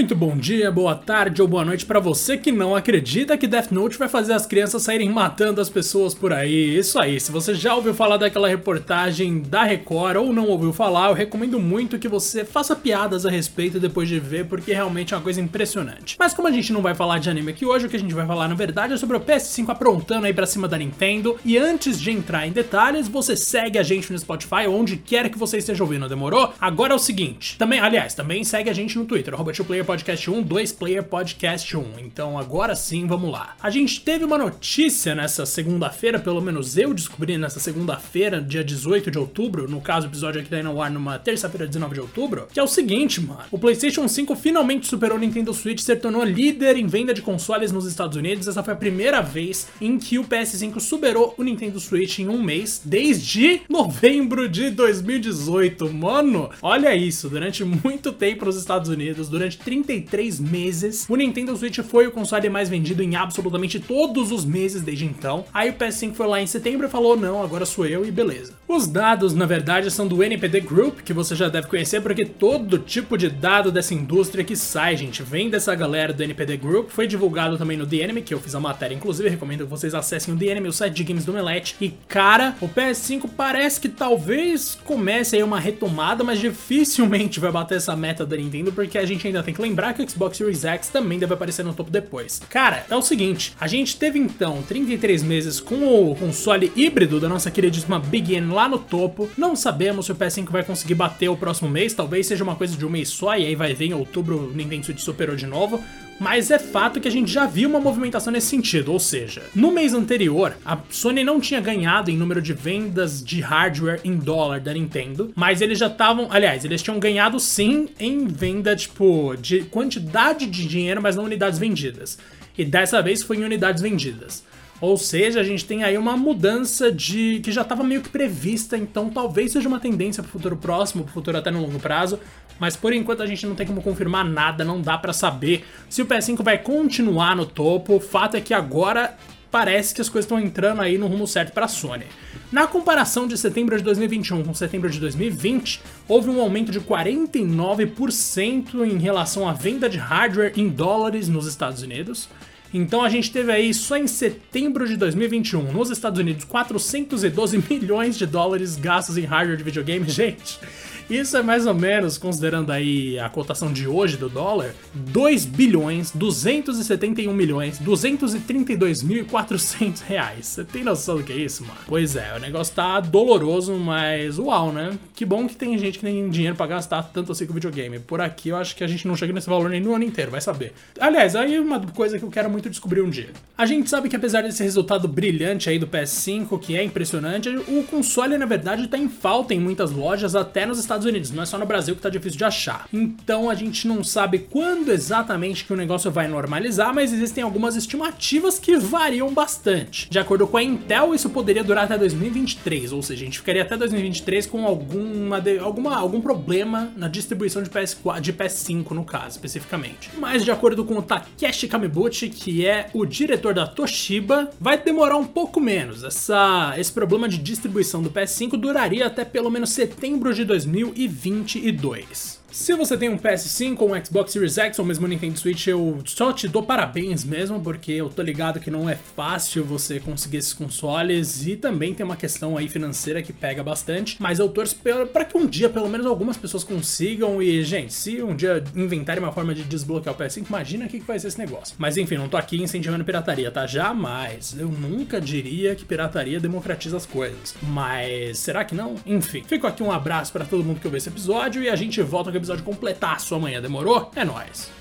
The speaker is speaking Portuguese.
Muito bom dia, boa tarde ou boa noite para você que não acredita que Death Note vai fazer as crianças saírem matando as pessoas por aí. Isso aí, se você já ouviu falar daquela reportagem da Record ou não ouviu falar, eu recomendo muito que você faça piadas a respeito depois de ver, porque realmente é uma coisa impressionante. Mas como a gente não vai falar de anime aqui hoje, o que a gente vai falar na verdade é sobre o PS5 aprontando aí pra cima da Nintendo. E antes de entrar em detalhes, você segue a gente no Spotify, onde quer que você esteja ouvindo, demorou? Agora é o seguinte, também, aliás, também segue a gente no Twitter, Podcast 1, 2 Player Podcast 1. Então agora sim, vamos lá. A gente teve uma notícia nessa segunda-feira, pelo menos eu descobri nessa segunda-feira, dia 18 de outubro, no caso o episódio aqui da no ar numa terça-feira, 19 de outubro, que é o seguinte, mano. O PlayStation 5 finalmente superou o Nintendo Switch, se tornou líder em venda de consoles nos Estados Unidos. Essa foi a primeira vez em que o PS5 superou o Nintendo Switch em um mês, desde novembro de 2018. Mano, olha isso, durante muito tempo nos Estados Unidos, durante 33 meses. O Nintendo Switch foi o console mais vendido em absolutamente todos os meses desde então. Aí o PS5 foi lá em setembro e falou: não, agora sou eu e beleza. Os dados, na verdade, são do NPD Group, que você já deve conhecer, porque todo tipo de dado dessa indústria que sai, gente, vem dessa galera do NPD Group. Foi divulgado também no The Enemy, que eu fiz a matéria, inclusive, recomendo que vocês acessem o The Enemy, o site de games do Melete. E cara, o PS5 parece que talvez comece aí uma retomada, mas dificilmente vai bater essa meta da Nintendo, porque a gente ainda tem que lembrar que o Xbox Series X também deve aparecer no topo depois. Cara, é o seguinte, a gente teve então 33 meses com o console híbrido da nossa queridíssima Big N lá no topo. Não sabemos se o PS5 vai conseguir bater o próximo mês, talvez seja uma coisa de um mês só e aí vai ver em outubro o Nintendo Switch superou de novo mas é fato que a gente já viu uma movimentação nesse sentido, ou seja, no mês anterior, a Sony não tinha ganhado em número de vendas de hardware em dólar da Nintendo, mas eles já estavam, aliás, eles tinham ganhado sim em venda, tipo, de quantidade de dinheiro, mas não unidades vendidas. E dessa vez foi em unidades vendidas. Ou seja, a gente tem aí uma mudança de que já estava meio que prevista, então talvez seja uma tendência para o futuro próximo, para o futuro até no longo prazo, mas por enquanto a gente não tem como confirmar nada, não dá para saber se o PS5 vai continuar no topo. O fato é que agora parece que as coisas estão entrando aí no rumo certo para a Sony. Na comparação de setembro de 2021 com setembro de 2020, houve um aumento de 49% em relação à venda de hardware em dólares nos Estados Unidos então a gente teve aí só em setembro de 2021 nos Estados Unidos 412 milhões de dólares gastos em hardware de videogame. Gente, isso é mais ou menos, considerando aí a cotação de hoje do dólar, 2 bilhões 271 milhões 232 mil e 400 reais. Você tem noção do que é isso, mano? Pois é, o negócio tá doloroso, mas uau, né? Que bom que tem gente que tem dinheiro pra gastar tanto assim com videogame. Por aqui eu acho que a gente não chega nesse valor nem no ano inteiro, vai saber. Aliás, aí uma coisa que eu quero muito descobrir um dia. A gente sabe que apesar desse resultado brilhante aí do PS5, que é impressionante, o console na verdade tá em falta em muitas lojas, até nos Estados Estados Unidos, não é só no Brasil que tá difícil de achar. Então a gente não sabe quando exatamente que o negócio vai normalizar, mas existem algumas estimativas que variam bastante. De acordo com a Intel, isso poderia durar até 2023, ou seja, a gente ficaria até 2023 com alguma, alguma algum problema na distribuição de PS4, de PS5 no caso, especificamente. Mas de acordo com o Takeshi Kamibuchi, que é o diretor da Toshiba, vai demorar um pouco menos. Essa, esse problema de distribuição do PS5 duraria até pelo menos setembro de 2000 2022. Se você tem um PS5 ou um Xbox Series X ou mesmo um Nintendo Switch, eu só te dou parabéns mesmo, porque eu tô ligado que não é fácil você conseguir esses consoles e também tem uma questão aí financeira que pega bastante, mas eu torço para que um dia pelo menos algumas pessoas consigam e, gente, se um dia inventarem uma forma de desbloquear o PS5, imagina o que vai ser esse negócio. Mas enfim, não tô aqui incentivando pirataria, tá? Jamais. Eu nunca diria que pirataria democratiza as coisas. Mas será que não? Enfim, fico aqui um abraço para todo mundo que ouviu esse episódio e a gente volta com episódio completaço amanhã, demorou? É nóis!